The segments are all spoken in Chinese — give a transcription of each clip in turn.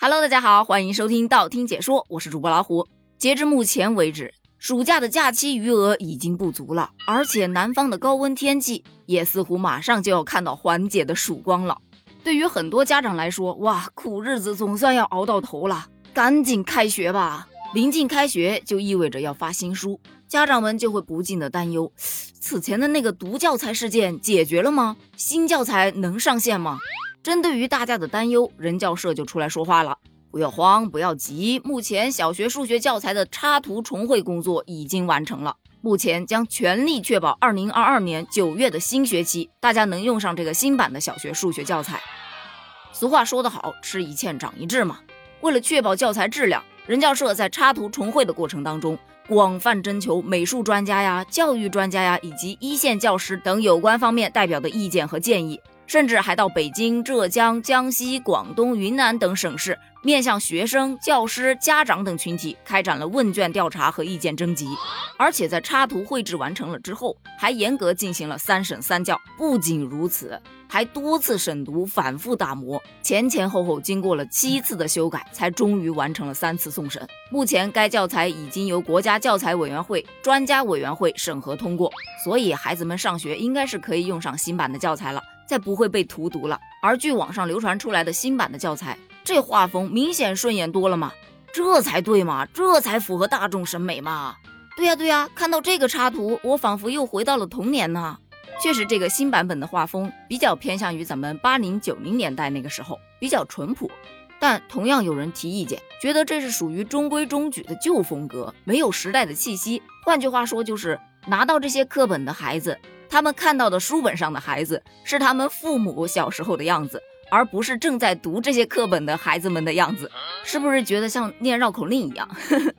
Hello，大家好，欢迎收听道听解说，我是主播老虎。截至目前为止，暑假的假期余额已经不足了，而且南方的高温天气也似乎马上就要看到缓解的曙光了。对于很多家长来说，哇，苦日子总算要熬到头了，赶紧开学吧！临近开学就意味着要发新书，家长们就会不禁的担忧：此前的那个毒教材事件解决了吗？新教材能上线吗？针对于大家的担忧，人教社就出来说话了：不要慌，不要急。目前小学数学教材的插图重绘工作已经完成了，目前将全力确保二零二二年九月的新学期大家能用上这个新版的小学数学教材。俗话说得好，吃一堑长一智嘛。为了确保教材质量，人教社在插图重绘的过程当中，广泛征求美术专家呀、教育专家呀以及一线教师等有关方面代表的意见和建议。甚至还到北京、浙江、江西、广东、云南等省市，面向学生、教师、家长等群体开展了问卷调查和意见征集。而且在插图绘制完成了之后，还严格进行了三审三校。不仅如此，还多次审读、反复打磨，前前后后经过了七次的修改，才终于完成了三次送审。目前该教材已经由国家教材委员会专家委员会审核通过，所以孩子们上学应该是可以用上新版的教材了。再不会被荼毒了。而据网上流传出来的新版的教材，这画风明显顺眼多了嘛？这才对嘛，这才符合大众审美嘛。对呀对呀，看到这个插图，我仿佛又回到了童年呢。确实，这个新版本的画风比较偏向于咱们八零九零年代那个时候，比较淳朴。但同样有人提意见，觉得这是属于中规中矩的旧风格，没有时代的气息。换句话说，就是拿到这些课本的孩子。他们看到的书本上的孩子是他们父母小时候的样子，而不是正在读这些课本的孩子们的样子，是不是觉得像念绕口令一样？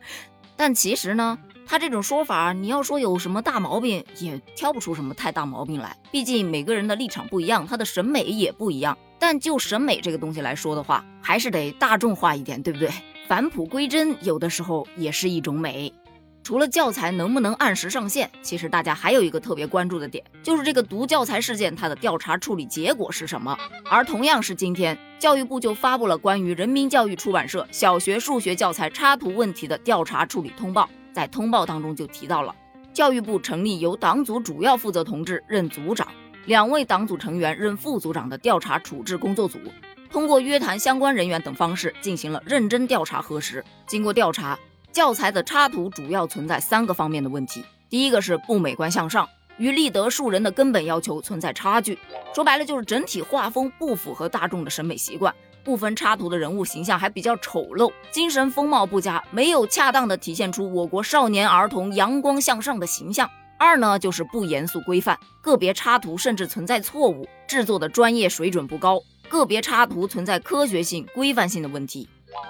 但其实呢，他这种说法，你要说有什么大毛病，也挑不出什么太大毛病来。毕竟每个人的立场不一样，他的审美也不一样。但就审美这个东西来说的话，还是得大众化一点，对不对？返璞归真，有的时候也是一种美。除了教材能不能按时上线，其实大家还有一个特别关注的点，就是这个毒教材事件它的调查处理结果是什么。而同样是今天，教育部就发布了关于人民教育出版社小学数学教材插图问题的调查处理通报。在通报当中就提到了，教育部成立由党组主要负责同志任组长，两位党组成员任副组长的调查处置工作组，通过约谈相关人员等方式进行了认真调查核实。经过调查。教材的插图主要存在三个方面的问题，第一个是不美观向上，与立德树人的根本要求存在差距。说白了就是整体画风不符合大众的审美习惯，部分插图的人物形象还比较丑陋，精神风貌不佳，没有恰当的体现出我国少年儿童阳光向上的形象。二呢就是不严肃规范，个别插图甚至存在错误，制作的专业水准不高，个别插图存在科学性、规范性的问题。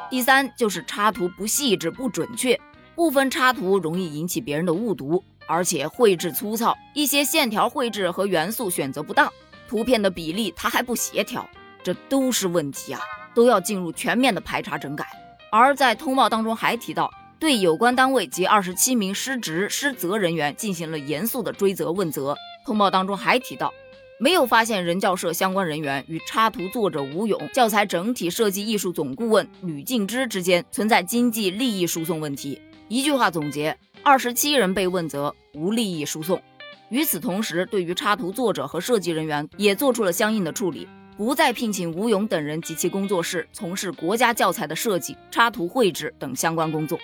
第三就是插图不细致不准确，部分插图容易引起别人的误读，而且绘制粗糙，一些线条绘制和元素选择不当，图片的比例它还不协调，这都是问题啊，都要进入全面的排查整改。而在通报当中还提到，对有关单位及二十七名失职失责人员进行了严肃的追责问责。通报当中还提到。没有发现人教社相关人员与插图作者吴勇、教材整体设计艺术总顾问吕静之之间存在经济利益输送问题。一句话总结：二十七人被问责，无利益输送。与此同时，对于插图作者和设计人员也做出了相应的处理，不再聘请吴勇等人及其工作室从事国家教材的设计、插图绘制等相关工作。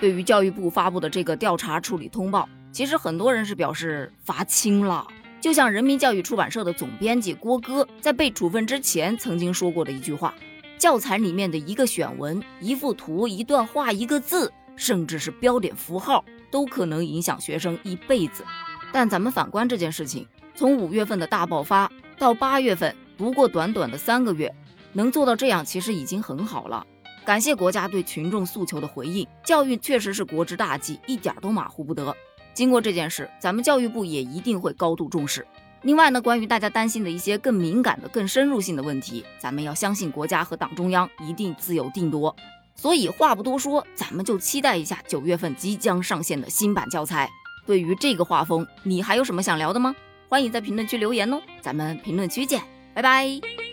对于教育部发布的这个调查处理通报，其实很多人是表示罚轻了。就像人民教育出版社的总编辑郭哥在被处分之前曾经说过的一句话：教材里面的一个选文、一幅图、一段话、一个字，甚至是标点符号，都可能影响学生一辈子。但咱们反观这件事情，从五月份的大爆发到八月份，不过短短的三个月，能做到这样，其实已经很好了。感谢国家对群众诉求的回应，教育确实是国之大计，一点都马虎不得。经过这件事，咱们教育部也一定会高度重视。另外呢，关于大家担心的一些更敏感的、更深入性的问题，咱们要相信国家和党中央一定自有定夺。所以话不多说，咱们就期待一下九月份即将上线的新版教材。对于这个画风，你还有什么想聊的吗？欢迎在评论区留言哦，咱们评论区见，拜拜。